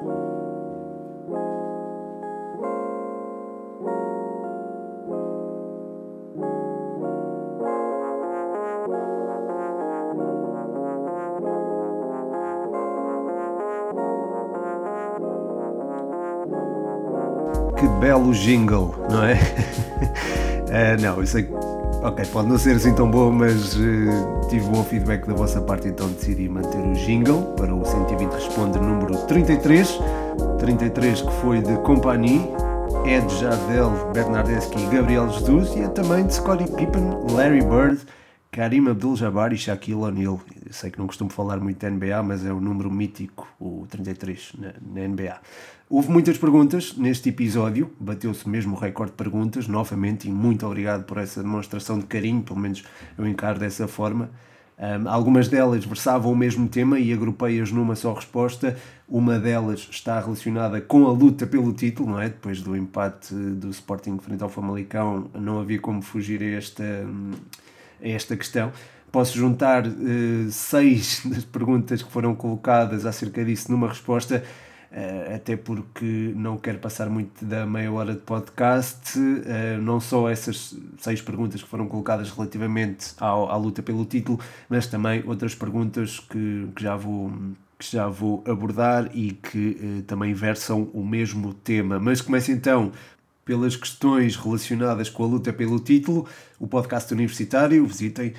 Que belo jingle, não é? uh, não, sei que. Ok, pode não ser assim tão bom, mas uh, tive bom feedback da vossa parte, então decidi manter o jingle para o 120 Responde número 33. 33 que foi de Compagnie, Ed Jardel, Bernardeschi e Gabriel Jesus, e é também de Scottie Pippen, Larry Bird, Karim Abdul-Jabbar e Shaquille O'Neal. Sei que não costumo falar muito da NBA, mas é o número mítico, o 33, na, na NBA. Houve muitas perguntas neste episódio, bateu-se mesmo o recorde de perguntas, novamente, e muito obrigado por essa demonstração de carinho, pelo menos eu encaro dessa forma. Um, algumas delas versavam o mesmo tema e agrupei-as numa só resposta. Uma delas está relacionada com a luta pelo título, não é? Depois do empate do Sporting frente ao Famalicão, não havia como fugir a esta, a esta questão. Posso juntar uh, seis das perguntas que foram colocadas acerca disso numa resposta Uh, até porque não quero passar muito da meia hora de podcast. Uh, não só essas seis perguntas que foram colocadas relativamente ao, à luta pelo título, mas também outras perguntas que, que já vou que já vou abordar e que também versam o mesmo tema. Mas começo então pelas questões relacionadas com a luta pelo título, o podcast universitário, visitem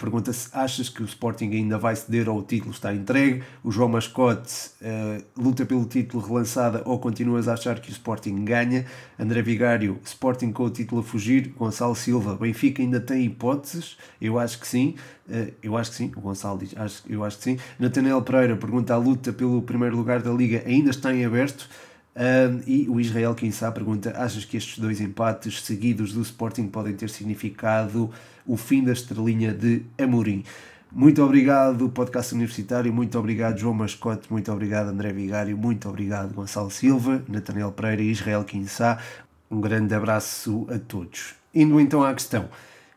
Pergunta-se: achas que o Sporting ainda vai ceder ou o título está entregue? O João Mascote uh, luta pelo título relançada ou continuas a achar que o Sporting ganha? André Vigário: Sporting com o título a fugir? Gonçalo Silva: Benfica ainda tem hipóteses? Eu acho que sim. Uh, eu acho que sim. O Gonçalo diz: acho, eu acho que sim. Nathaniel Pereira pergunta: a luta pelo primeiro lugar da Liga ainda está em aberto? Um, e o Israel Kinsá pergunta: achas que estes dois empates seguidos do Sporting podem ter significado o fim da estrelinha de Amorim? Muito obrigado, podcast universitário. Muito obrigado, João Mascote. Muito obrigado, André Vigário. Muito obrigado, Gonçalo Silva, Nathaniel Pereira e Israel Kinsá. Um grande abraço a todos. Indo então à questão.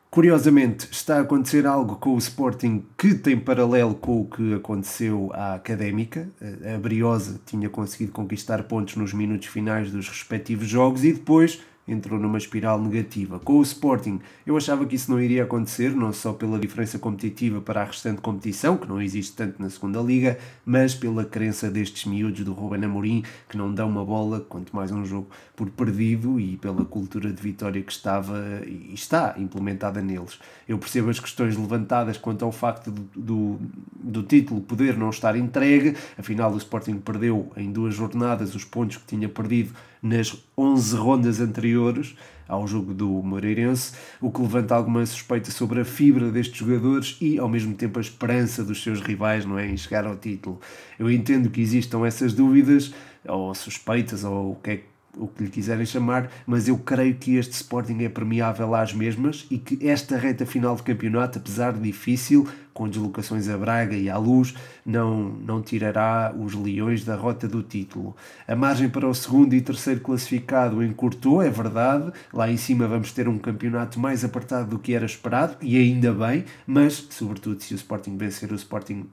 Curiosamente, está a acontecer algo com o Sporting que tem paralelo com o que aconteceu à Académica. A Briosa tinha conseguido conquistar pontos nos minutos finais dos respectivos jogos e depois entrou numa espiral negativa. Com o Sporting, eu achava que isso não iria acontecer, não só pela diferença competitiva para a restante competição, que não existe tanto na segunda liga, mas pela crença destes miúdos do Ruben Amorim, que não dão uma bola, quanto mais um jogo, por perdido e pela cultura de vitória que estava e está implementada neles. Eu percebo as questões levantadas quanto ao facto do, do, do título poder não estar entregue, afinal o Sporting perdeu em duas jornadas os pontos que tinha perdido nas 11 rondas anteriores ao jogo do Moreirense, o que levanta alguma suspeita sobre a fibra destes jogadores e, ao mesmo tempo, a esperança dos seus rivais não é, em chegar ao título. Eu entendo que existam essas dúvidas, ou suspeitas, ou o que é que o que lhe quiserem chamar, mas eu creio que este Sporting é permeável às mesmas e que esta reta final de campeonato, apesar de difícil, com deslocações a Braga e à Luz, não, não tirará os Leões da rota do título. A margem para o segundo e terceiro classificado encurtou, é verdade, lá em cima vamos ter um campeonato mais apertado do que era esperado, e ainda bem, mas, sobretudo, se o Sporting vencer o Sporting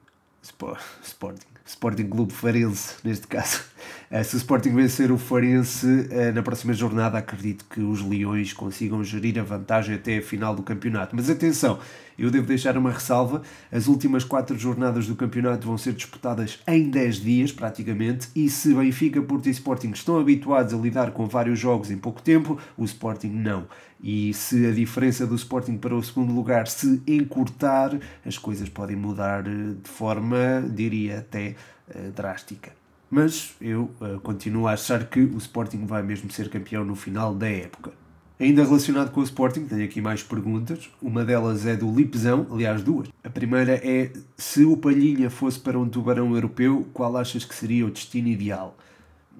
Sporting, Sporting Clube Farense, neste caso. Uh, se o Sporting vencer o Farense uh, na próxima jornada, acredito que os Leões consigam gerir a vantagem até a final do campeonato. Mas atenção, eu devo deixar uma ressalva: as últimas quatro jornadas do campeonato vão ser disputadas em 10 dias, praticamente, e se Benfica, Porto e Sporting estão habituados a lidar com vários jogos em pouco tempo, o Sporting não. E se a diferença do Sporting para o segundo lugar se encurtar, as coisas podem mudar eh, de forma, diria, até uh, drástica. Mas eu uh, continuo a achar que o Sporting vai mesmo ser campeão no final da época. Ainda relacionado com o Sporting, tenho aqui mais perguntas. Uma delas é do Lipzão, aliás, duas. A primeira é: se o Palhinha fosse para um tubarão europeu, qual achas que seria o destino ideal?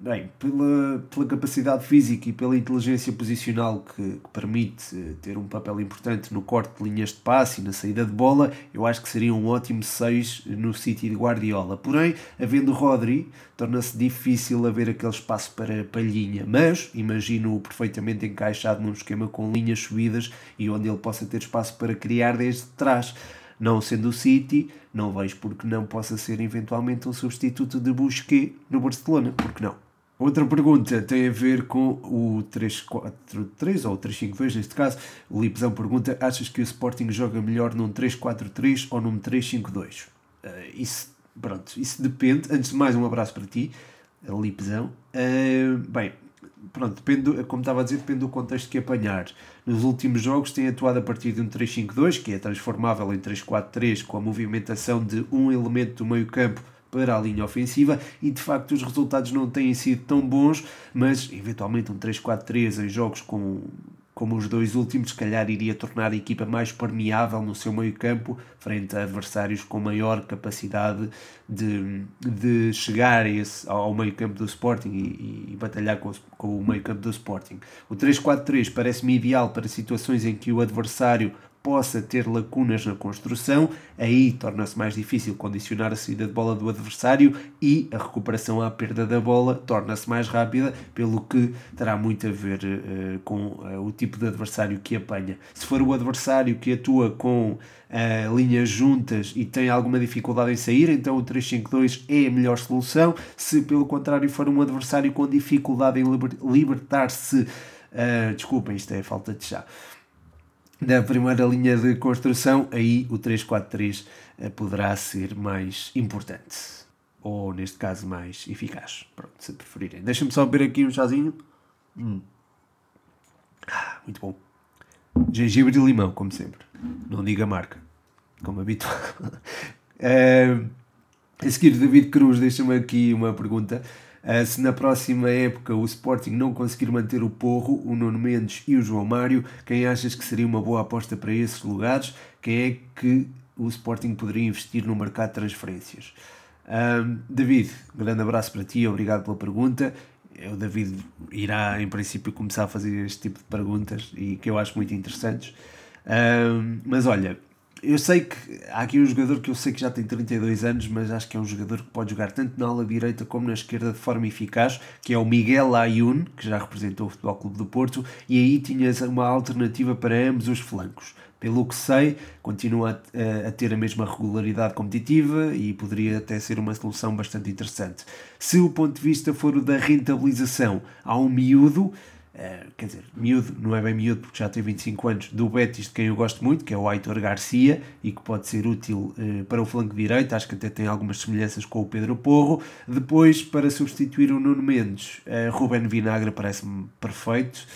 Bem, pela, pela capacidade física e pela inteligência posicional que, que, permite eh, ter um papel importante no corte de linhas de passe e na saída de bola, eu acho que seria um ótimo 6 no City de Guardiola. Porém, havendo Rodri, torna-se difícil haver aquele espaço para palhinha, mas imagino-o perfeitamente encaixado num esquema com linhas subidas e onde ele possa ter espaço para criar desde trás. Não sendo o City, não vejo porque não possa ser eventualmente um substituto de Busquets no Barcelona, porque não? Outra pergunta tem a ver com o 3-4-3 ou 3-5-2 neste caso. O Lipzão pergunta: achas que o Sporting joga melhor num 3-4-3 ou num 3-5-2? Uh, eh, isso, pronto, isso depende. Antes de mais, um abraço para ti, Lipzão. Uh, bem, pronto, depende, como estava a dizer, depende do contexto que apanhar. Nos últimos jogos tem atuado a partir de um 3-5-2, que é transformável em 3-4-3, com a movimentação de um elemento do meio campo para a linha ofensiva e de facto os resultados não têm sido tão bons, mas eventualmente um 3-4-3 em jogos com como os dois últimos, se calhar iria tornar a equipa mais permeável no seu meio campo, frente a adversários com maior capacidade de, de chegar esse, ao meio campo do Sporting e, e batalhar com, com o meio campo do Sporting. O 3-4-3 parece-me ideal para situações em que o adversário possa ter lacunas na construção, aí torna-se mais difícil condicionar a saída de bola do adversário e a recuperação à perda da bola torna-se mais rápida, pelo que terá muito a ver uh, com uh, o tipo de adversário que apanha. Se for o adversário que atua com uh, linhas juntas e tem alguma dificuldade em sair, então o 3-5-2 é a melhor solução. Se pelo contrário for um adversário com dificuldade em liber libertar-se, desculpem, isto é falta de chá da primeira linha de construção, aí o 343 eh, poderá ser mais importante. Ou, neste caso, mais eficaz. Pronto, se preferirem. Deixa-me só beber aqui um chazinho. Hum. Ah, muito bom. Gengibre e limão, como sempre. Não diga marca, como habitual. uh, a seguir, David Cruz deixa-me aqui uma pergunta. Uh, se na próxima época o Sporting não conseguir manter o Porro, o Nuno Mendes e o João Mário, quem achas que seria uma boa aposta para esses lugares? Quem é que o Sporting poderia investir no mercado de transferências? Uh, David, grande abraço para ti, obrigado pela pergunta. O David irá, em princípio, começar a fazer este tipo de perguntas e que eu acho muito interessantes. Uh, mas olha, eu sei que há aqui um jogador que eu sei que já tem 32 anos, mas acho que é um jogador que pode jogar tanto na ala direita como na esquerda de forma eficaz, que é o Miguel Ayun, que já representou o Futebol Clube do Porto, e aí tinhas uma alternativa para ambos os flancos. Pelo que sei, continua a, a, ter a mesma regularidade competitiva e poderia até ser uma solução bastante interessante. Se o ponto de vista for o da rentabilização, há um miúdo Uh, quer dizer, miúdo, não é bem miúdo porque já tem 25 anos, do Betis, de quem eu gosto muito, que é o Aitor Garcia, e que pode ser útil uh, para o flanco direito, acho que até tem algumas semelhanças com o Pedro Porro. Depois, para substituir o Nuno Mendes, uh, Ruben Vinagre parece-me perfeito.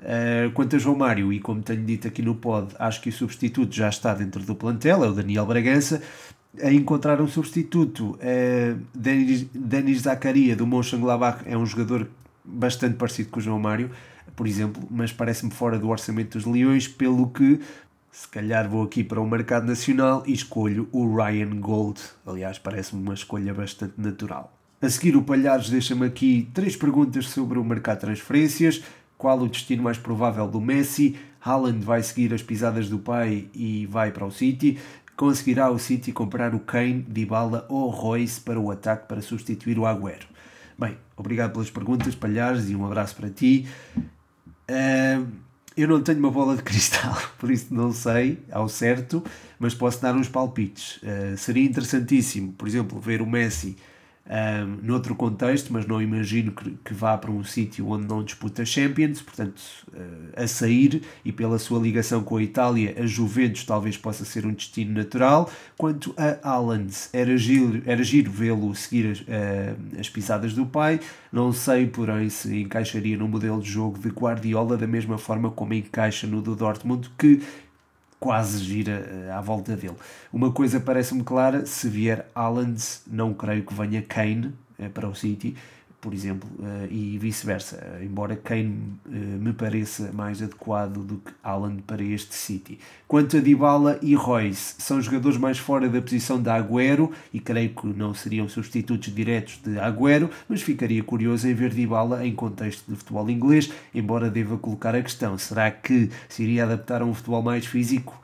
Uh, quanto a João Mário, e como tenho dito aqui no pod, acho que o substituto já está dentro do plantel, é o Daniel Bragança. A encontrar um substituto, uh, Denis, Denis Zakaria do Mönchengladbach é um jogador bastante parecido com o João Mário, por exemplo, mas parece-me fora do orçamento dos Leões, pelo que se calhar vou aqui para o mercado nacional e escolho o Ryan Gold. Aliás, parece-me uma escolha bastante natural. A seguir, o Palhares deixa-me aqui três perguntas sobre o mercado de transferências. Qual o destino mais provável do Messi? Haaland vai seguir as pisadas do pai e vai para o City. Conseguirá o City comprar o Kane, Dybala ou Royce para o ataque para substituir o Agüero? Bem, obrigado pelas perguntas, Palhares, e um abraço para ti. Uh, eu não tenho uma bola de cristal, por isso não sei ao certo, mas posso dar uns palpites. Uh, seria interessantíssimo, por exemplo, ver o Messi um, noutro contexto, mas não imagino que, que vá para um sítio onde não disputa Champions, portanto, uh, a sair e pela sua ligação com a Itália, a Juventus talvez possa ser um destino natural. Quanto a Haaland, era giro, era giro vê-lo seguir as, uh, as pisadas do pai, não sei, porém, se encaixaria no modelo de jogo de Guardiola da mesma forma como encaixa no do Dortmund, que quase gira eh, à volta dele. Uma coisa parece-me clara: se vier Haaland, não creio que venha Kane eh, para o City, por exemplo, uh, e vice-versa, embora Kane uh, me pareça mais adequado do que Haaland para este City. Quanto a Dybala e Royce, são jogadores mais fora da posição de Agüero e creio que não seriam substitutos diretos de Agüero, mas ficaria curioso em ver Dybala em contexto de futebol inglês, embora deva colocar a questão, será que se iria adaptar a um futebol mais físico?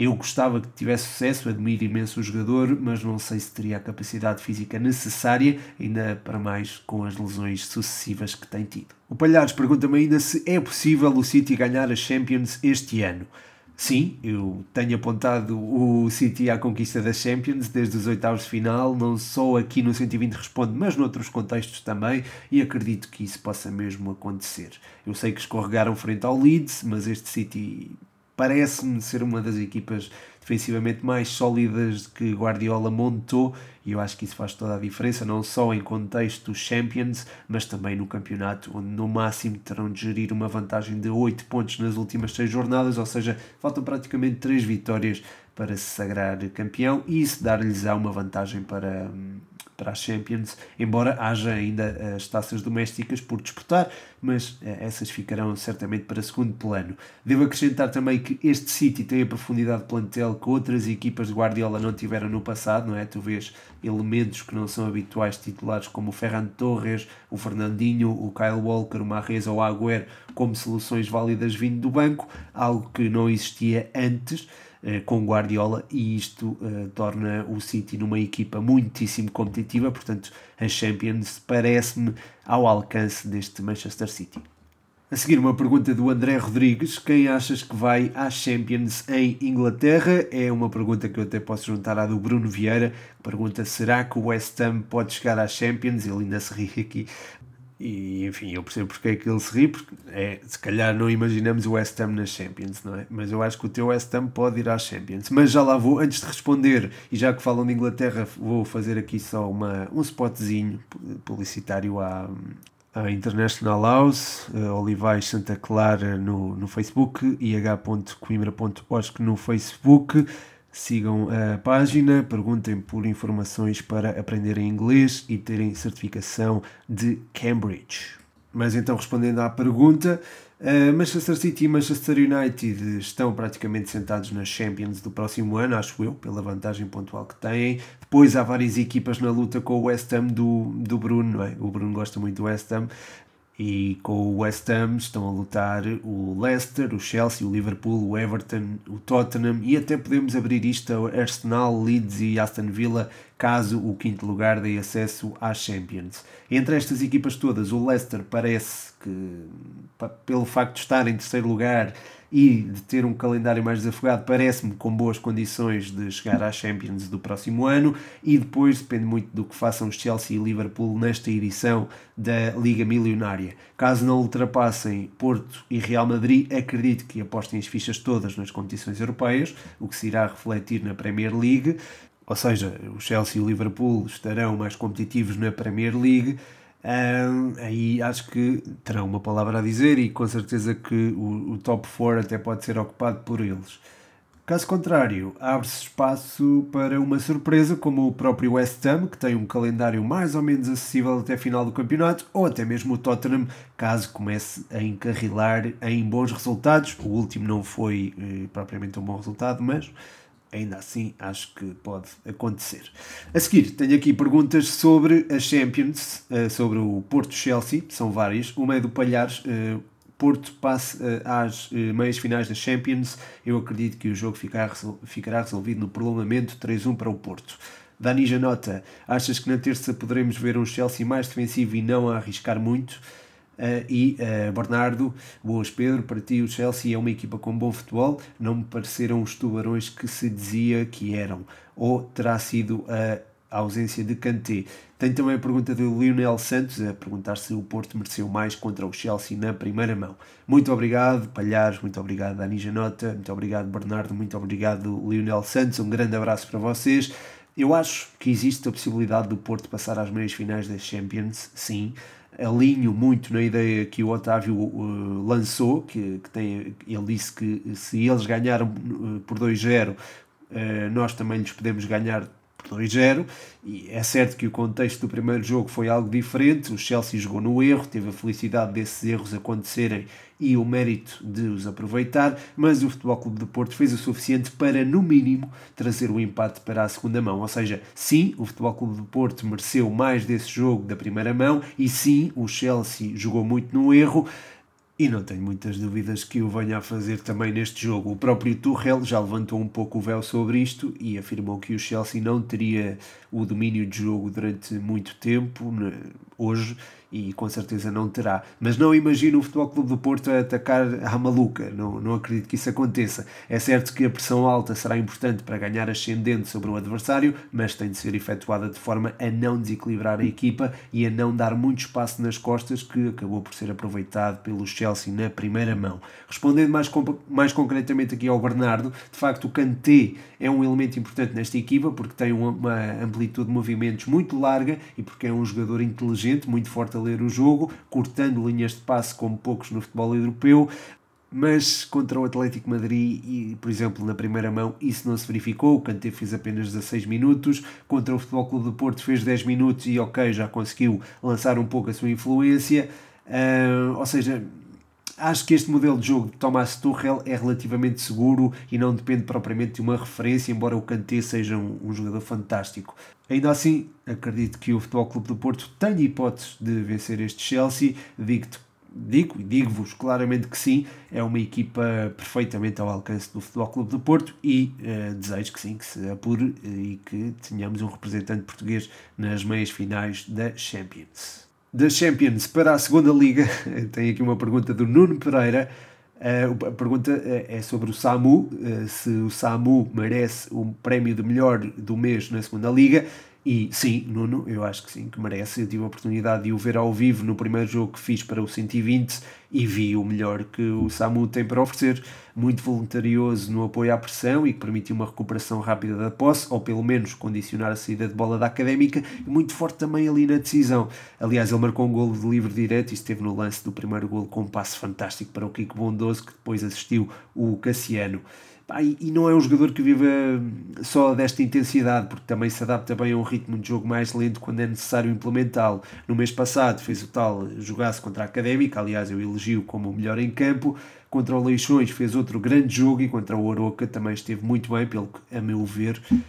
Eu gostava que tivesse sucesso, admiro imenso o jogador, mas não sei se teria a capacidade física necessária, ainda para mais com as lesões sucessivas que tem tido. O Palhares pergunta-me ainda se é possível o City ganhar a Champions este ano. Sim, eu tenho apontado o City à conquista das Champions desde os oitavos de final, não só aqui no 120 responde, mas noutros contextos também, e acredito que isso possa mesmo acontecer. Eu sei que escorregaram frente ao Leeds, mas este City parece-me ser uma das equipas defensivamente mais sólidas que Guardiola montou e eu acho que isso faz toda a diferença, não só em contexto Champions, mas também no campeonato, onde no máximo terão de gerir uma vantagem de 8 pontos nas últimas 6 jornadas, ou seja, faltam praticamente 3 vitórias para se sagrar campeão e isso dar-lhes uma vantagem para, para as Champions, embora haja ainda as taças domésticas por disputar, mas eh, essas ficarão certamente para segundo plano. Devo acrescentar também que este City tem a profundidade de plantel que outras equipas de Guardiola não tiveram no passado, não é? Tu vês elementos que não são habituais titulares como o Ferran Torres, o Fernandinho, o Kyle Walker, o Marrez ou o Agüero como soluções válidas vindo do banco, algo que não existia antes. Eh, com Guardiola e isto uh, torna o City numa equipa muitíssimo competitiva, portanto a Champions parece-me ao alcance deste Manchester City. A seguir uma pergunta do André Rodrigues, quem achas que vai às Champions em Inglaterra? É uma pergunta que eu até posso juntar à do Bruno Vieira, pergunta será que o West Ham pode chegar às Champions? Ele ainda se ri aqui, e enfim, eu percebo porque é que ele se ri, porque é, se calhar não imaginamos o West Ham nas Champions, não é? Mas eu acho que o teu West Ham pode ir às Champions. Mas já lá vou, antes de responder, e já que falam de Inglaterra, vou fazer aqui só uma, um spotzinho publicitário à, à International House, Olivais Santa Clara no, no Facebook, ih.coimbra.osc no Facebook. Sigam a página, perguntem por informações para aprenderem inglês e terem certificação de Cambridge. Mas então, respondendo à pergunta, uh, Manchester City e Manchester United estão praticamente sentados nas Champions do próximo ano, acho eu, pela vantagem pontual que têm. Depois há várias equipas na luta com o West Ham do, do Bruno, não é? O Bruno gosta muito do West Ham e com o West Ham estão a lutar o Leicester, o Chelsea, o Liverpool, o Everton, o Tottenham e até podemos abrir isto a Arsenal, Leeds e Aston Villa caso o quinto lugar dê acesso às Champions. Entre estas equipas todas, o Leicester parece que, pelo facto de estar em terceiro lugar e de ter um calendário mais desafogado, parece-me com boas condições de chegar às Champions do próximo ano e depois depende muito do que façam os Chelsea e Liverpool nesta edição da Liga Milionária. Caso não ultrapassem Porto e Real Madrid, acredito que apostem as fichas todas nas competições europeias, o que se irá refletir na Premier League. Ou seja, o Chelsea e o Liverpool estarão mais competitivos na Premier League aí acho que terão uma palavra a dizer e com certeza que o, o top 4 até pode ser ocupado por eles. Caso contrário, abre-se espaço para uma surpresa como o próprio West Ham, que tem um calendário mais ou menos acessível até a final do campeonato, ou até mesmo o Tottenham, caso comece a encarrilar em bons resultados. O último não foi eh, propriamente um bom resultado, mas ainda assim acho que pode acontecer. A seguir, tenho aqui perguntas sobre a Champions, eh, sobre o Porto-Chelsea, são várias. Uma é do Palhares, eh, Porto passa eh, às meias finais da Champions. Eu acredito que o jogo ficará resolvido no prolongamento 3-1 para o Porto. Dani Janota, achas que na terça poderemos ver um Chelsea mais defensivo e não a arriscar muito? Uh, e uh, Bernardo, boas Pedro, para ti o Chelsea é uma equipa com bom futebol, não me pareceram os tubarões que se dizia que eram, ou terá sido a ausência de Kanté. Tem também a pergunta do Lionel Santos a perguntar se o Porto mereceu mais contra o Chelsea na primeira mão. Muito obrigado, Palhares, muito obrigado, Dani Janota, muito obrigado, Bernardo, muito obrigado, Lionel Santos. Um grande abraço para vocês. Eu acho que existe a possibilidade do Porto passar às meias finais das Champions, sim alinho muito na ideia que o Otávio uh, lançou, que, que, tem, ele disse que se eles ganharam uh, por 2-0, uh, nós também lhes podemos ganhar por 2-0. E é certo que o contexto do primeiro jogo foi algo diferente. O Chelsea jogou no erro, teve a felicidade desses erros acontecerem e o mérito de os aproveitar, mas o Futebol Clube de Porto fez o suficiente para, no mínimo, trazer o empate para a segunda mão. Ou seja, sim, o Futebol Clube de Porto mereceu mais desse jogo da primeira mão e sim, o Chelsea jogou muito no erro. E não tenho muitas dúvidas que o venha a fazer também neste jogo. O próprio Tuchel já levantou um pouco o véu sobre isto e afirmou que o Chelsea não teria o domínio de jogo durante muito tempo, hoje e com certeza não terá. Mas não imagino o Futebol Clube do Porto a atacar à maluca, não, não acredito que isso aconteça. É certo que a pressão alta será importante para ganhar ascendente sobre o adversário, mas tem de ser efetuada de forma a não desequilibrar a equipa e a não dar muito espaço nas costas, que acabou por ser aproveitado pelo Chelsea na primeira mão. Respondendo mais, mais concretamente aqui ao Bernardo, de facto o Kanté é um elemento importante nesta equipa porque tem uma amplitude de movimentos muito larga e porque é um jogador inteligente, muito forte a ler o jogo, cortando linhas de passe como poucos no futebol europeu, mas contra o Atlético Madrid e, por exemplo, na primeira mão isso não se verificou, o Kanté fez apenas 16 minutos, contra o Futebol Clube do Porto fez 10 minutos e ok, já conseguiu lançar um pouco a sua influência, uh, ou seja, acho que este modelo de jogo de Thomas Tuchel é relativamente seguro e não depende propriamente de uma referência, embora o Kanté seja um, um jogador fantástico. Ainda assim, acredito que o Futebol Clube do Porto tenha hipótese de vencer este Chelsea. Digo-te digo e digo-vos claramente que sim, é uma equipa perfeitamente ao alcance do Futebol Clube do Porto e uh, desejo que sim, que se apure e que tenhamos um representante português nas meias finais da Champions da Champions para a segunda liga, tem aqui uma pergunta do Nuno Pereira. Uh, a pergunta uh, é sobre o SAMU, uh, se o SAMU merece o prémio de melhor do mês na segunda liga. E sim, Nuno, eu acho que sim, que merece. Eu tive a oportunidade de o ver ao vivo no primeiro jogo que fiz para o 120 e vi o melhor que o SAMU tem para oferecer. Muito voluntarioso no apoio à pressão e que permitiu uma recuperação rápida da posse, ou pelo menos condicionar a saída de bola da académica, e muito forte também ali na decisão. Aliás, ele marcou um golo de livre direto e esteve no lance do primeiro golo com um passe fantástico para o Kiko Bondoso, que depois assistiu o Cassiano. E não é um jogador que viva só desta intensidade, porque também se adapta bem a um ritmo de jogo mais lento quando é necessário implementá-lo. No mês passado fez o tal jogasse contra a Académica, aliás eu elogio como o melhor em campo. Contra o Leixões fez outro grande jogo e contra o Oroca também esteve muito bem, pelo que, a meu ver, uh,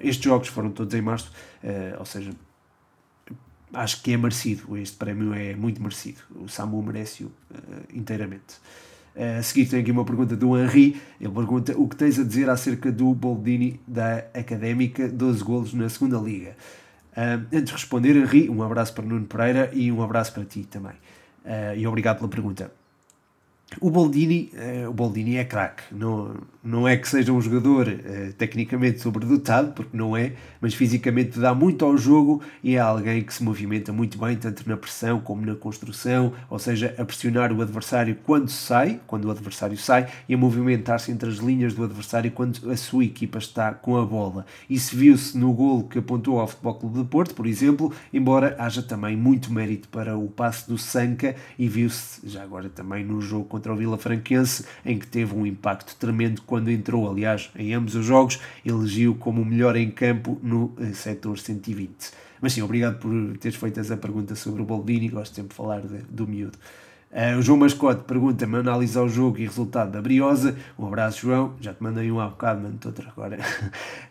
estes jogos foram todos em março, uh, ou seja, acho que é merecido. Este prémio é muito merecido. O Samu merece-o uh, inteiramente. A seguir tem aqui uma pergunta do Henri. Ele pergunta o que tens a dizer acerca do Boldini da Académica, 12 golos na segunda liga. Uh, antes de responder, Henri, um abraço para Nuno Pereira e um abraço para ti também. Uh, e obrigado pela pergunta. O Boldini, uh, o Boldini é craque, não, não é que seja um jogador uh, tecnicamente sobredotado, porque não é, mas fisicamente dá muito ao jogo e é alguém que se movimenta muito bem, tanto na pressão como na construção, ou seja, a pressionar o adversário quando sai, quando o adversário sai, e a movimentar-se entre as linhas do adversário quando a sua equipa está com a bola. Isso viu-se no golo que apontou ao Futebol Clube de Porto, por exemplo, embora haja também muito mérito para o passe do Sanca e viu-se já agora também no jogo contra o Vila Franquense, em que teve um impacto tremendo quando entrou. Aliás, em ambos os jogos, elegiu como o melhor em campo no eh, setor 120. Mas sim, obrigado por teres feito essa pergunta sobre o Boldini, gosto sempre de falar de, do miúdo. Uh, o João Mascote pergunta-me analisar o jogo e resultado da Briosa. Um abraço, João. Já te mandei um há bocado, mando outra agora.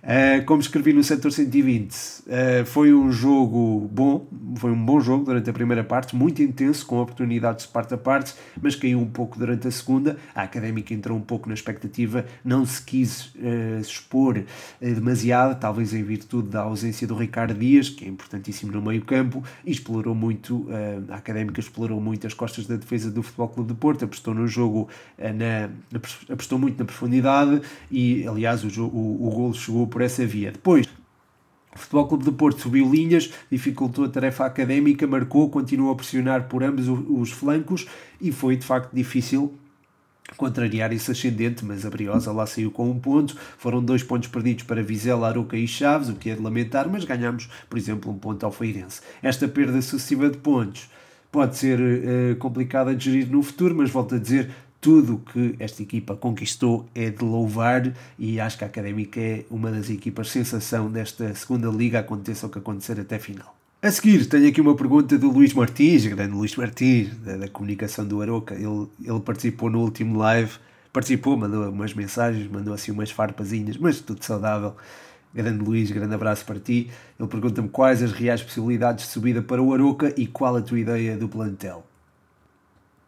Uh, como escrevi no setor 120, uh, foi um jogo bom, foi um bom jogo durante a primeira parte, muito intenso, com oportunidades de parte a parte, mas caiu um pouco durante a segunda. A académica entrou um pouco na expectativa, não se quis expor demasiado, talvez em virtude da ausência do Ricardo Dias, que é importantíssimo no meio-campo, e explorou muito, a académica explorou muito as costas da defesa do Futebol Clube de Porto, apostou no jogo, eh, na, apostou muito na profundidade e, aliás, o, o, o golo chegou por essa via. Depois, o Futebol Clube de Porto subiu linhas, dificultou a tarefa académica, marcou, continuou a pressionar por ambos os flancos e foi de facto difícil contrariar esse ascendente, mas a Briosa lá saiu com um ponto. Foram dois pontos perdidos para Vizela, Aruca e Chaves, o que é de lamentar, mas ganhamos, por exemplo, um ponto ao Feirense. Esta perda sucessiva de pontos pode ser uh, complicado a gerir no futuro, mas volto a dizer, tudo que esta equipa conquistou é de louvar e acho que a Académica é uma das equipas sensação desta segunda liga, aconteça o que acontecer até final. A seguir, tenho aqui uma pergunta do Luís Martins, grande Luís Martins, da, da comunicação do Aroca. Ele, ele participou no último live, participou, mandou umas mensagens, mandou assim umas farpazinhas, mas tudo saudável. Grande Luís, grande abraço para ti. Ele pergunta-me quais as reais possibilidades de subida para o Aroca e qual a tua ideia do plantel.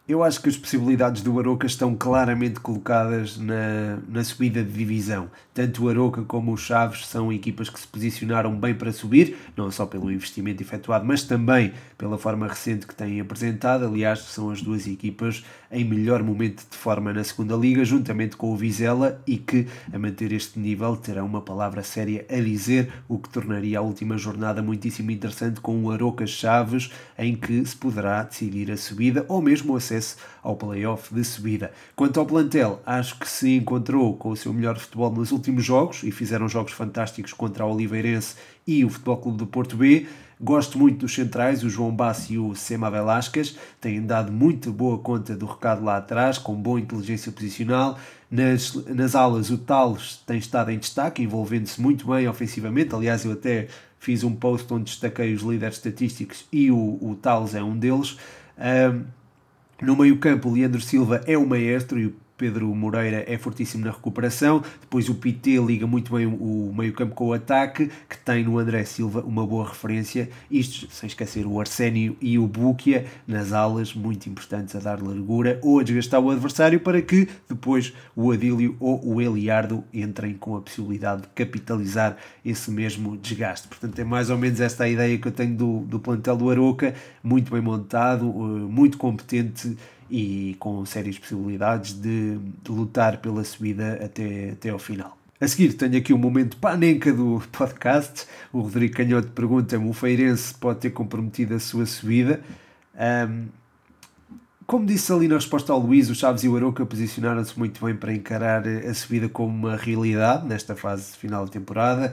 Eu acho que as possibilidades do Aroca estão claramente colocadas na, na subida de divisão. Tanto o Aroca como o Chaves são equipas que se posicionaram bem para subir, não só pelo investimento efetuado, mas também pela forma recente que têm apresentado. Aliás, são as duas equipas em melhor momento de forma na segunda liga, juntamente com o Vizela, e que, a manter este nível, terão uma palavra séria a dizer, o que tornaria a última jornada muitíssimo interessante com o Aroca Chaves, em que se poderá decidir a subida ou mesmo o acesso ao playoff de subida. Quanto ao plantel, acho que se encontrou com o seu melhor futebol nos últimos jogos e fizeram jogos fantásticos contra o Oliveirense e o Futebol Clube do Porto B. Gosto muito dos centrais, o João Bassi e o Sema Velasquez, têm dado muito boa conta do recado lá atrás, com boa inteligência posicional. Nas, nas alas, o Tales tem estado em destaque, envolvendo-se muito bem ofensivamente. Aliás, eu até fiz um post onde destaquei os líderes estatísticos e o, o Tales é um deles. Um, no meio-campo, Leandro Silva é o maestro e o Pedro Moreira é fortíssimo na recuperação. Depois o PT liga muito bem o meio-campo com o ataque, que tem no André Silva uma boa referência. Isto sem esquecer o Arsénio e o Búquia nas alas, muito importantes a dar largura ou a desgastar o adversário para que depois o Adílio ou o Eliardo entrem com a possibilidade de capitalizar esse mesmo desgaste. Portanto, é mais ou menos esta a ideia que eu tenho do, do plantel do Aroca, muito bem montado, eh, muito competente e com sérias possibilidades de, de lutar pela subida até, até ao final. A seguir tenho aqui um momento panenca do podcast. O Rodrigo Canhoto pergunta-me: o Feirense pode ter comprometido a sua subida? Um, como disse ali na resposta ao Luís, o Chaves e o Aroca posicionaram-se muito bem para encarar a subida como uma realidade nesta fase final da temporada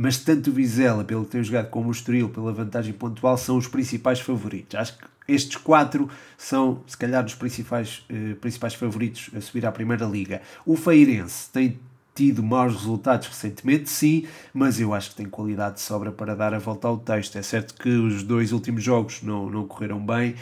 mas tanto o Vizela, pelo tem jogado, como o Estoril, pela vantagem pontual, são os principais favoritos. Acho que estes quatro são, se calhar, os principais, eh, principais favoritos a subir à Primeira Liga. O Feirense tem tido maus resultados recentemente, sim, mas eu acho que tem qualidade de sobra para dar a volta ao texto. É certo que os dois últimos jogos não, não correram bem,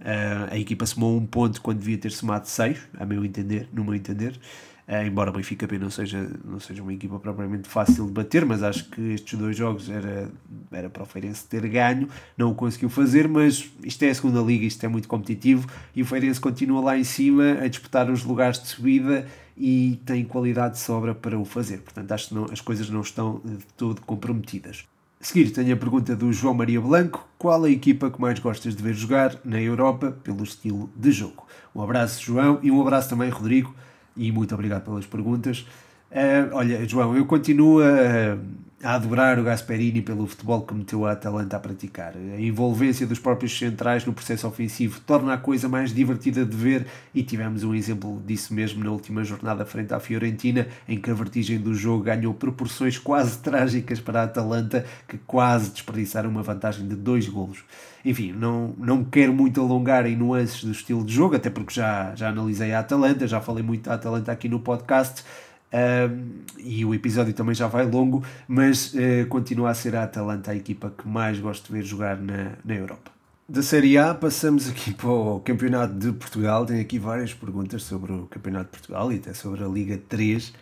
uh, a equipa somou um ponto quando devia ter somado seis, a meu entender, no meu entender. Uh, embora o Benfica B não seja, não seja uma equipa propriamente fácil de bater, mas acho que estes dois jogos era, era para o Feirense ter ganho, não o conseguiu fazer, mas isto é a segunda liga, isto é muito competitivo e o Feirense continua lá em cima a disputar os lugares de subida e tem qualidade de sobra para o fazer. Portanto, acho que não, as coisas não estão de todo comprometidas. A seguir, tenho a pergunta do João Maria Blanco: qual a equipa que mais gostas de ver jogar na Europa pelo estilo de jogo? Um abraço, João, e um abraço também, Rodrigo e muito obrigado pelas perguntas. Uh, olha, João, eu continuo a, a, adorar o Gasperini pelo futebol que meteu a Atalanta a praticar. A envolvência dos próprios centrais no processo ofensivo torna a coisa mais divertida de ver e tivemos um exemplo disso mesmo na última jornada frente à Fiorentina, em que a vertigem do jogo ganhou proporções quase trágicas para a Atalanta, que quase desperdiçaram uma vantagem de dois golos. Enfim, não, não quero muito alongar em nuances do estilo de jogo, até porque já, já analisei a Atalanta, já falei muito da Atalanta aqui no podcast. Um, e o episódio também já vai longo, mas uh, continua a ser a Atalanta a equipa que mais gosto de ver jogar na, na Europa. Da Série A passamos aqui para o Campeonato de Portugal. Tenho aqui várias perguntas sobre o Campeonato de Portugal e até sobre a Liga 3.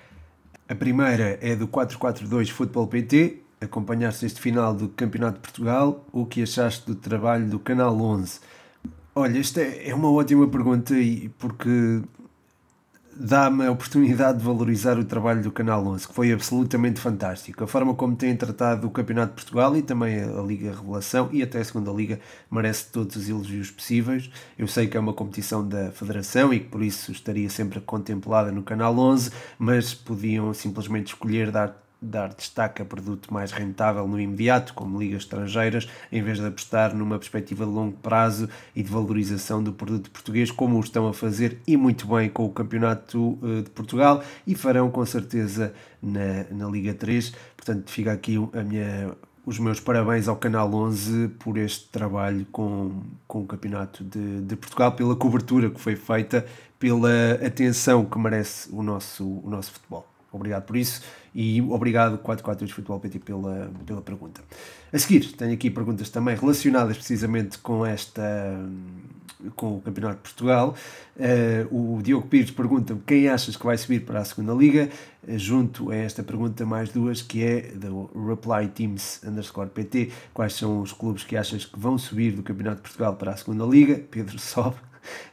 A primeira é do 442 Futebol PT acompanhaste este final do Campeonato de Portugal, o que achaste do trabalho do Canal 11? Olha, esta é, uma ótima pergunta porque dá-me a oportunidade de valorizar o trabalho do Canal 11, que foi absolutamente fantástico. A forma como têm tratado o Campeonato de Portugal e também a Liga Revelação e até a Segunda Liga merece todos os elogios possíveis. Eu sei que é uma competição da Federação e que por isso estaria sempre contemplada no Canal 11, mas podiam simplesmente escolher dar dar destaque a produto mais rentável no imediato, como ligas estrangeiras, em vez de apostar numa perspectiva de longo prazo e de valorização do produto português, como estão a fazer e muito bem com o Campeonato eh, de Portugal e farão com certeza na, na Liga 3. Portanto, fica aqui a minha os meus parabéns ao Canal 11 por este trabalho com, com o Campeonato de, de Portugal, pela cobertura que foi feita, pela atenção que merece o nosso, o nosso futebol. Obrigado por isso e obrigado 442 Futebol PT pela, pela pergunta. A seguir, tenho aqui perguntas também relacionadas precisamente com esta com o Campeonato de Portugal. Uh, o Diogo Pires pergunta quem achas que vai subir para a segunda Liga. Uh, junto a esta pergunta, mais duas, que é do Reply Teams underscore PT. Quais são os clubes que achas que vão subir do Campeonato de Portugal para a segunda Liga? Pedro sobe.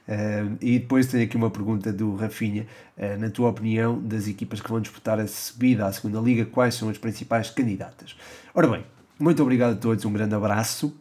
Uh, e depois tenho aqui uma pergunta do Rafinha. Uh, na tua opinião, das equipas que vão disputar a subida à segunda Liga, quais são as principais candidatas? Ora bem, muito obrigado a todos, um grande abraço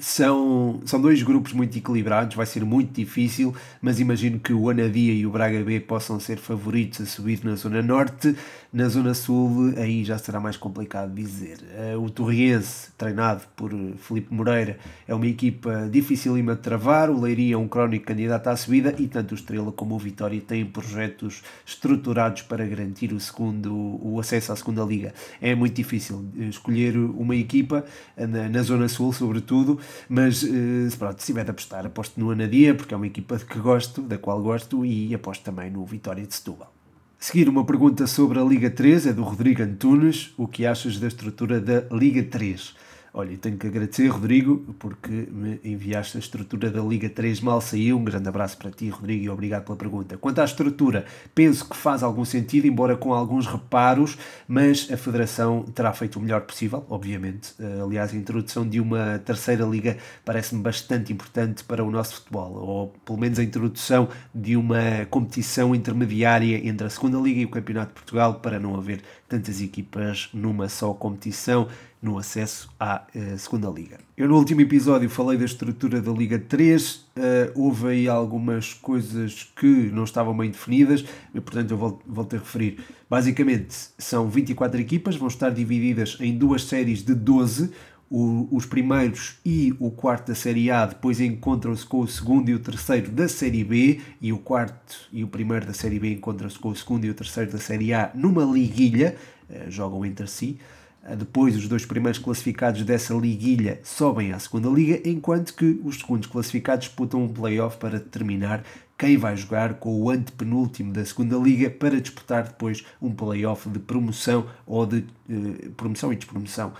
são, são dois grupos muito equilibrados, vai ser muito difícil, mas imagino que o Anadia e o Braga B possam ser favoritos a subir na Zona Norte. Na Zona Sul, aí já será mais complicado dizer. Eh, o Torriense, treinado por Felipe Moreira, é uma equipa dificílima de travar. O Leiria é um crónico candidato à subida e tanto o Estrela como o Vitória têm projetos estruturados para garantir o, segundo, o acesso à segunda Liga. É muito difícil escolher uma equipa na, na Zona Sul, sobretudo mas uh, pronto, se tiver de apostar, aposto no Anadia, porque é uma equipa que gosto, da qual gosto, e aposto também no Vitória de Setúbal. Seguir uma pergunta sobre a Liga 3 é do Rodrigo Antunes. O que achas da estrutura da Liga 3? Olha, tenho que agradecer, Rodrigo, porque me enviaste a estrutura da Liga 3 mal saiu. Um grande abraço para ti, Rodrigo, e obrigado pela pergunta. Quanto à estrutura, penso que faz algum sentido, embora com alguns reparos, mas a Federação terá feito o melhor possível, obviamente. Eh, aliás, a introdução de uma terceira liga parece-me bastante importante para o nosso futebol, ou pelo menos a introdução de uma competição intermediária entre a segunda liga e o Campeonato de Portugal, para não haver tantas equipas numa só competição no acesso à uh, segunda liga. Eu no último episódio falei da estrutura da Liga 3, uh, eh, houve aí algumas coisas que não estavam bem definidas, e, portanto eu volto, volto a referir. Basicamente são 24 equipas, vão estar divididas em duas séries de 12, o, os primeiros e o quarto da Série A depois encontram-se com o segundo e o terceiro da Série B e o quarto e o primeiro da Série B encontram-se com o segundo e o terceiro da Série A numa liguilha, uh, jogam entre si. Ah, depois, os dois primeiros classificados dessa liguilha sobem à segunda liga, enquanto que os segundos classificados disputam um playoff para determinar quem vai jogar com o antepenúltimo da segunda liga para disputar depois um playoff de promoção ou de eh, promoção e despromoção.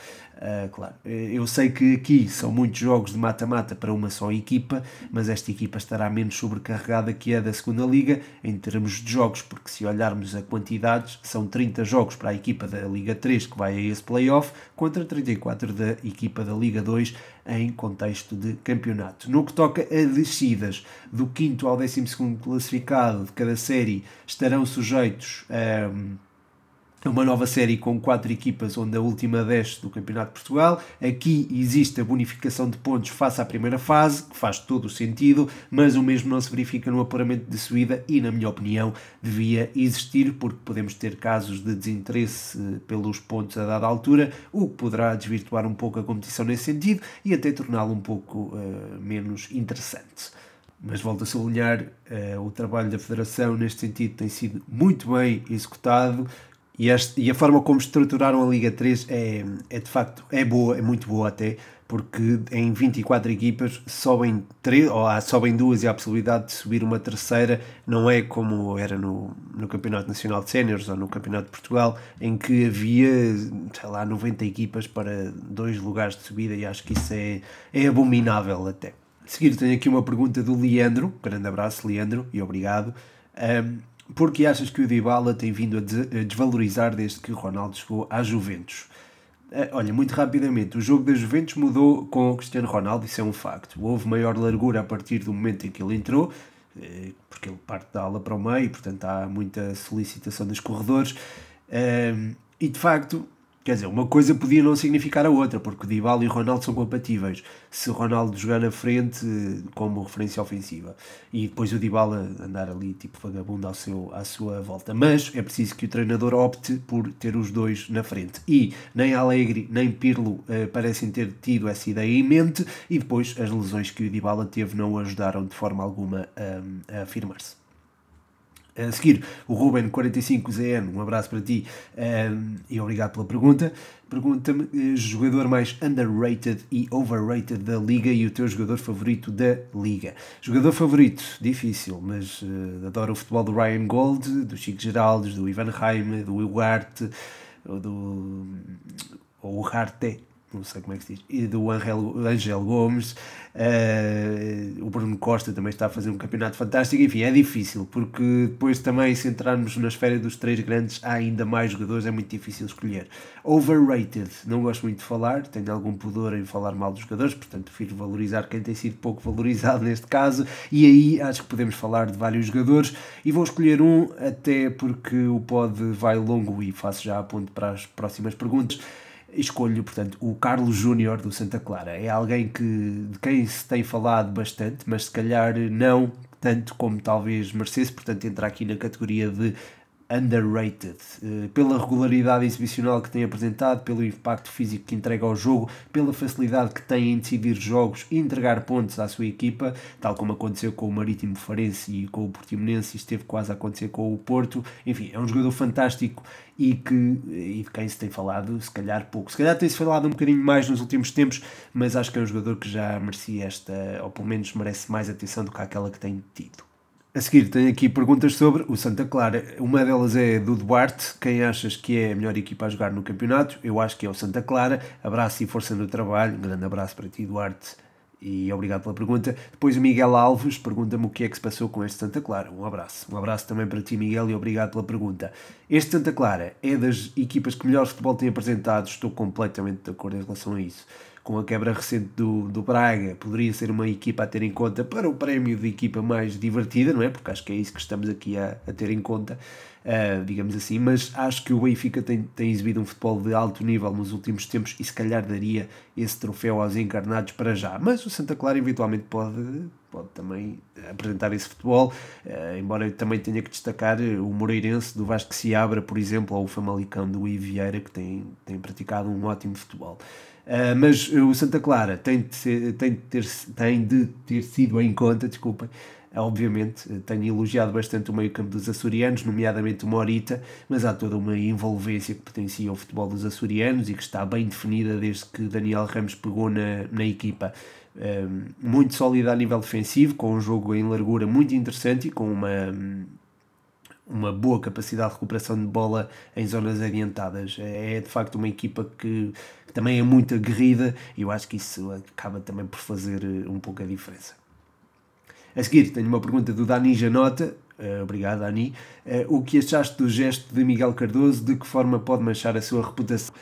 Uh, claro, eh, eu sei que aqui são muitos jogos de mata-mata para uma só equipa, mas esta equipa estará menos sobrecarregada que a da segunda liga em termos de jogos, porque se olharmos a quantidades, são 30 jogos para a equipa da Liga 3 que vai a esse playoff, contra 34 da equipa da Liga 2 em contexto de campeonato. No que toca a descidas, do 5 ao 12 classificado de cada série estarão sujeitos a. Um, é uma nova série com quatro equipas, onde a última desce do Campeonato de Portugal. Aqui existe a bonificação de pontos face à primeira fase, que faz todo o sentido, mas o mesmo não se verifica no apuramento de subida e, na minha opinião, devia existir, porque podemos ter casos de desinteresse pelos pontos a dada altura, o que poderá desvirtuar um pouco a competição nesse sentido e até torná-la um pouco uh, menos interessante mas volto a sublinhar, uh, o trabalho da Federação neste sentido tem sido muito bem executado, e, este, e a forma como estruturaram a Liga 3 é, é de facto é boa, é muito boa até, porque em 24 equipas sobem, três, ou há, sobem duas e a possibilidade de subir uma terceira não é como era no, no Campeonato Nacional de Séniores ou no Campeonato de Portugal, em que havia, sei lá, 90 equipas para dois lugares de subida e acho que isso é, é abominável até. A seguir tenho aqui uma pergunta do Leandro, grande abraço Leandro e obrigado. Um, porque achas que o Dybala tem vindo a desvalorizar desde que o Ronaldo chegou à Juventus? Eh, olha, muito rapidamente, o jogo da Juventus mudou com o Cristiano Ronaldo, isso é um facto. Houve maior largura a partir do momento em que ele entrou, eh, porque ele parte da ala para o meio, portanto há muita solicitação dos corredores. Eh, e de facto, Quer dizer, uma coisa podia não significar a outra, porque Dybala e Ronaldo são compatíveis. Se Ronaldo jogar na frente como referência ofensiva e depois o Dybala andar ali tipo vagabundo ao seu, à sua volta. Mas é preciso que o treinador opte por ter os dois na frente. E nem Alegre nem Pirlo eh, parecem ter tido essa ideia em mente e depois as lesões que o Dybala teve não ajudaram de forma alguma a, a afirmar-se. A seguir, o Ruben45ZN, um abraço para ti um, e obrigado pela pergunta. Pergunta-me, eh, jogador mais underrated e overrated da Liga e o teu jogador favorito da Liga? Jogador favorito, difícil, mas uh, adoro o futebol do Ryan Gold, do Chico Geraldes, do Ivan Heim, do Ugarte, ou do ou Harte, não sei como é que se diz, e do Angel, Angel Gomes, uh, o Bruno Costa também está a fazer um campeonato fantástico, enfim, é difícil, porque depois também se entrarmos na esfera dos três grandes, há ainda mais jogadores, é muito difícil escolher. Overrated, não gosto muito de falar, tenho algum pudor em falar mal dos jogadores, portanto prefiro valorizar quem tem sido pouco valorizado neste caso, e aí acho que podemos falar de vários jogadores, e vou escolher um, até porque o pod vai longo e faço já a ponto para as próximas perguntas escolho, portanto, o Carlos Júnior do Santa Clara. É alguém que, de quem se tem falado bastante, mas se calhar não tanto como talvez merecesse, portanto, entra aqui na categoria de underrated, eh, pela regularidade exibicional que tem apresentado, pelo impacto físico que entrega ao jogo, pela facilidade que tem em decidir jogos e entregar pontos à sua equipa, tal como aconteceu com o Marítimo Farense e com o Portimonense, esteve quase a acontecer com o Porto. Enfim, é um jogador fantástico e, que, e de quem se tem falado, se calhar pouco. Se calhar tem-se falado um bocadinho mais nos últimos tempos, mas acho que é um jogador que já merecia esta, ou pelo menos merece mais atenção do que aquela que tem tido. A seguir, tenho aqui perguntas sobre o Santa Clara. Uma delas é do Duarte. Quem achas que é a melhor equipa a jogar no campeonato? Eu acho que é o Santa Clara. Abraço e força no trabalho. Um grande abraço para ti, Duarte. E obrigado pela pergunta. Depois o Miguel Alves pergunta-me o que é que se passou com este Santa Clara. Um abraço. Um abraço também para ti, Miguel, e obrigado pela pergunta. Este Santa Clara é das equipas que melhor futebol tem apresentado. Estou completamente de acordo em relação a isso com a quebra recente do, do Braga, poderia ser uma equipa a ter em conta para o prémio de equipa mais divertida, não é? Porque acho que é isso que estamos aqui a, a ter em conta, uh, digamos assim. Mas acho que o Benfica tem, tem exibido um futebol de alto nível nos últimos tempos e se calhar daria esse troféu aos encarnados para já. Mas o Santa Clara eventualmente pode, pode também apresentar esse futebol, uh, embora eu também tenha que destacar o Moreirense do Vasco Seabra, por exemplo, ou o Famalicão do Ivieira, que tem, tem praticado um ótimo futebol. Uh, mas o Santa Clara tem de, ser, tem, de ter, tem de ter sido em conta, desculpem, obviamente, tenho elogiado bastante o meio-campo dos açorianos, nomeadamente o Morita, mas há toda uma envolvência que pertencia ao futebol dos açorianos e que está bem definida desde que Daniel Ramos pegou na, na equipa. Um, muito sólida a nível defensivo, com um jogo em largura muito interessante e com uma, uma boa capacidade de recuperação de bola em zonas adiantadas. É, é de facto uma equipa que também é muito aguerrida e eu acho que isso acaba também por fazer eh, um pouco a diferença. A seguir, tenho uma pergunta do Dani Janota. Uh, obrigado, Dani. Uh, o que achaste do gesto de Miguel Cardoso? De que forma pode manchar a sua reputação?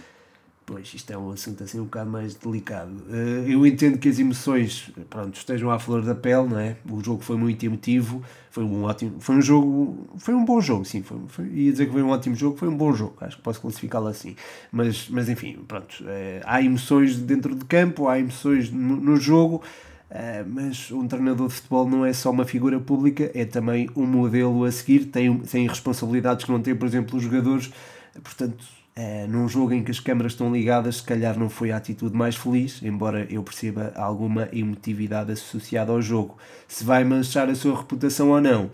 Pois, isto é um assunto assim um bocado mais delicado. Uh, eu entendo que as emoções pronto, estejam à flor da pele, não é? O jogo foi muito emotivo, foi um ótimo, foi um jogo, foi um bom jogo, sim, foi, foi, ia dizer que foi um ótimo jogo, foi um bom jogo, acho que posso classificá-lo assim. Mas, mas enfim, pronto, uh, há emoções dentro de campo, há emoções no, no jogo, Uh, mas um treinador de futebol não é só uma figura pública, é também um modelo a seguir, tem, tem responsabilidades que não tem, por exemplo, os jogadores, portanto, Uh, num jogo em que as câmaras estão ligadas, se calhar não foi a atitude mais feliz, embora eu perceba alguma emotividade associada ao jogo. Se vai manchar a sua reputação ou não,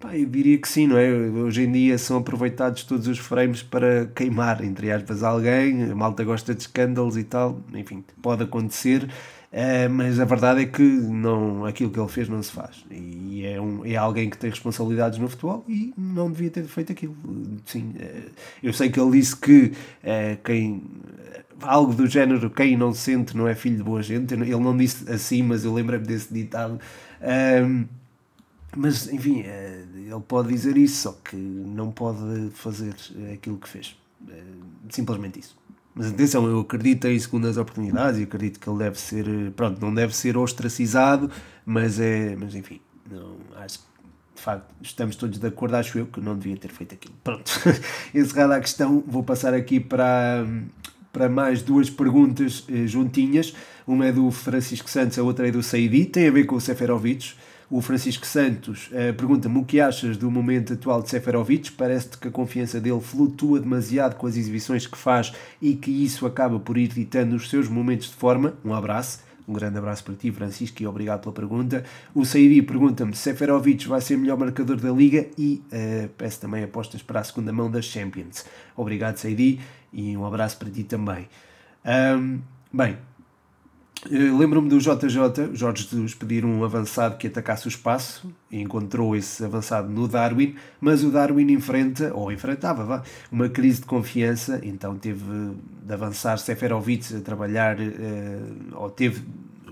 pá, eu diria que sim, não é? Hoje em dia são aproveitados todos os frames para queimar, entre aspas, alguém. A malta gosta de escândalos e tal, enfim, pode acontecer. Uh, mas a verdade é que não, aquilo que ele fez não se faz. E é, um, é alguém que tem responsabilidades no futebol e não devia ter feito aquilo. Sim, uh, eu sei que ele disse que uh, quem. Algo do género, quem não sente não é filho de boa gente. Ele não disse assim, mas eu lembro-me desse ditado. mas, enfim, ele pode dizer isso, só que não pode fazer aquilo que fez. simplesmente isso. Mas atenção, eu acredito em segundas oportunidades e acredito que ele deve ser, pronto, não deve ser ostracizado, mas é, mas enfim, não, acho que de facto estamos todos de acordo, acho eu que não devia ter feito aquilo. Pronto, encerrada a questão, vou passar aqui para, para mais duas perguntas eh, juntinhas. Uma é do Francisco Santos, a outra é do Saidi, tem a ver com o Seferovic. O Francisco Santos uh, pergunta-me o que achas do momento atual de Seferovic. Parece-te que a confiança dele flutua demasiado com as exibições que faz e que isso acaba por ir ditando os seus momentos de forma. Um abraço. Um grande abraço para ti, Francisco, e obrigado pela pergunta. O Saidi pergunta-me se Seferovic vai ser o melhor marcador da Liga e uh, peço também apostas para a segunda mão das Champions. Obrigado, Saidi, e um abraço para ti também. Um, bem, Eh, lembro-me do JJ, Jorge Jesus, pedir um avançado que atacasse o espaço encontrou esse avançado no Darwin, mas o Darwin enfrenta, ou enfrentava, vá, uma crise de confiança, então teve de avançar Seferovic a trabalhar, eh, ou teve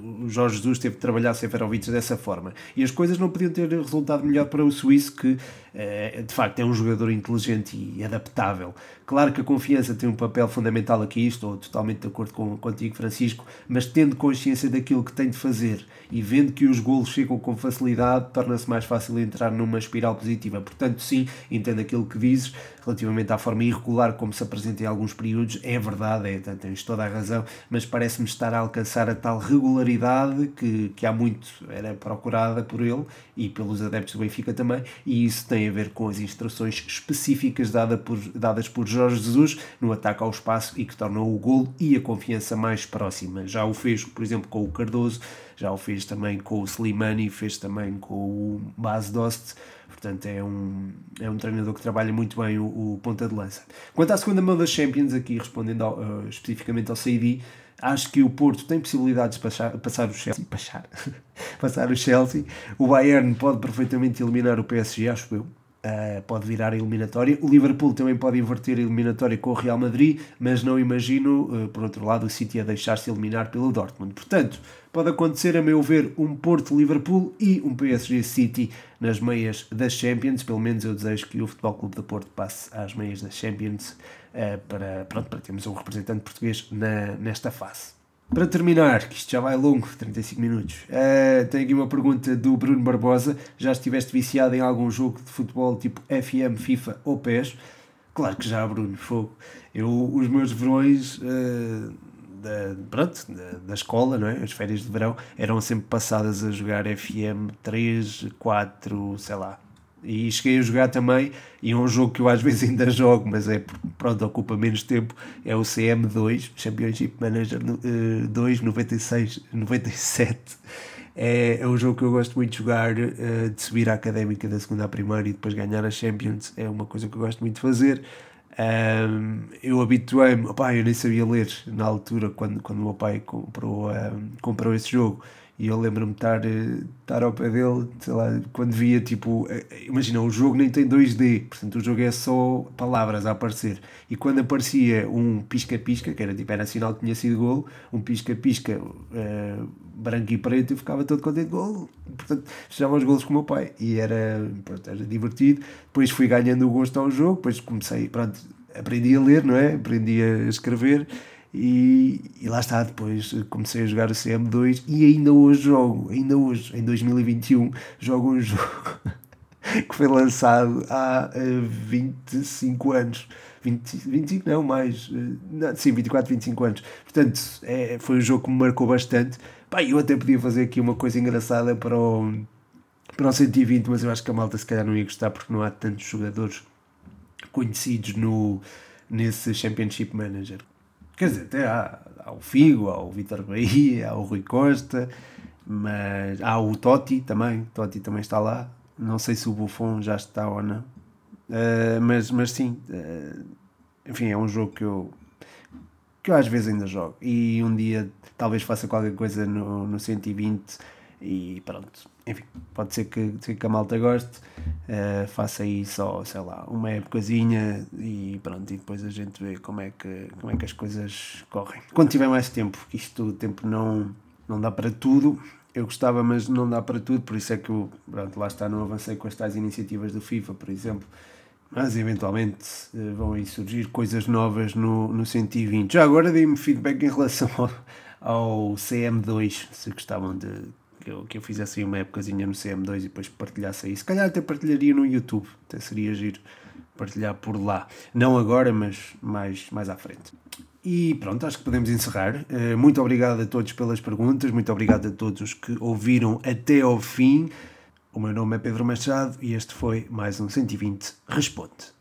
o Jorge Jesus teve de trabalhar Seferovic dessa forma. E as coisas não podiam ter resultado melhor para o Suíço, que eh, de facto é um jogador inteligente e adaptável. Claro que a confiança tem um papel fundamental aqui, estou totalmente de acordo com, contigo, Francisco, mas tendo consciência daquilo que tem de fazer e vendo que os golos chegam com facilidade, torna-se mais fácil entrar numa espiral positiva. Portanto, sim, entendo aquilo que dizes relativamente à forma irregular como se apresenta em alguns períodos, é verdade, é, tens toda a razão, mas parece-me estar a alcançar a tal regularidade que, que há muito era procurada por ele e pelos adeptos do Benfica também, e isso tem a ver com as instruções específicas dada por, dadas por Jorge Jesus no ataque ao espaço e que tornou o gol e a confiança mais próxima. Já o fez, por exemplo, com o Cardoso, já o fez também com o Slimani, fez também com o Bas Dost, portanto é um, é um treinador que trabalha muito bem o, o ponta de lança. Quanto à segunda mão das Champions, aqui respondendo ao, uh, especificamente ao Saidi, acho que o Porto tem possibilidades de passar, passar o Chelsea, passar, passar o Chelsea, o Bayern pode perfeitamente eliminar o PSG, acho eu, Uh, pode virar a eliminatória. O Liverpool também pode inverter a eliminatória com o Real Madrid, mas não imagino, uh, por outro lado, o City a deixar-se eliminar pelo Dortmund. Portanto, pode acontecer, a meu ver, um Porto-Liverpool e um PSG-City nas meias das Champions. Pelo menos eu desejo que o Futebol Clube da Porto passe às meias das Champions uh, para, pronto, para termos um representante português na, nesta fase. Para terminar, que isto já vai longo, 35 minutos, uh, tenho aqui uma pergunta do Bruno Barbosa. Já estiveste viciado em algum jogo de futebol tipo FM, FIFA ou PES? Claro que já, Bruno, fogo. Eu, os meus verões uh, da, pronto, da, da, escola, não é? as férias de verão, eram sempre passadas a jogar FM 3, 4, sei lá, e cheguei a jogar também, e é um jogo que eu às vezes ainda jogo, mas é pronto, ocupa menos tempo, é o CM2, Championship Manager 2, 96, 97. É, é um jogo que eu gosto muito de jogar, uh, de subir à académica da segunda à primeira e depois ganhar a Champions, é uma coisa que eu gosto muito de fazer. Um, eu habituei-me, eu nem sabia ler na altura quando, quando o meu pai comprou, um, comprou esse jogo e eu lembro-me de estar, eh, estar ao pé dele, sei lá, quando via tipo. Eh, imagina, o jogo nem tem 2D, portanto o jogo é só palavras a aparecer. E quando aparecia um pisca-pisca, que era tipo, era sinal que tinha sido gol, um pisca-pisca uh, branco e preto, eu ficava todo contente, gol. Portanto, fechava os golos com o meu pai e era, pronto, era divertido. Depois fui ganhando o gosto ao jogo, depois comecei, pronto, aprendi a ler, não é? Aprendi a escrever e, e, lá está, depois comecei a jogar o CM2 e ainda hoje jogo, ainda hoje, em 2021, jogo um jogo que foi lançado há uh, 25 anos. 20, 25 não, mais, uh, não, sim, 24, 25 anos. Portanto, é, foi um jogo que me marcou bastante. Pá, eu até podia fazer aqui uma coisa engraçada para o, para o 120, mas eu acho que a malta se calhar não ia gostar porque não há tantos jogadores conhecidos no, nesse Championship Manager. Quer dizer, até há, há o Figo, há o Vitor Bahia, há o Rui Costa, mas há o Totti também, Totti também está lá. Não sei se o Buffon já está ou não. Uh, mas, mas sim, uh, enfim, é um jogo que eu, que eu às vezes ainda jogo. E um dia talvez faça qualquer coisa no, no 120 e pronto, enfim, pode ser que, que a malta goste, uh, faça aí só, sei lá, uma épocazinha e pronto, e depois a gente vê como é que, como é que as coisas correm. Quando tiver mais tempo, que isto o tempo não, não dá para tudo, eu gostava, mas não dá para tudo, por isso é que eu, pronto, lá está, não avancei com as tais iniciativas do FIFA, por exemplo, mas eventualmente uh, vão aí surgir coisas novas no, no 120. Já agora dei-me feedback em relação ao, ao CM2, se gostavam de que eu, que eu fizesse uma épocazinha no CM2 e depois partilhasse aí. Se calhar até partilharia no YouTube, até seria giro partilhar por lá. Não agora, mas mais, mais à frente. E pronto, acho que podemos encerrar. Eh, muito obrigado a todos pelas perguntas, muito obrigado a todos os que ouviram até ao fim. O meu nome é Pedro Machado e este foi mais um 120 Responde.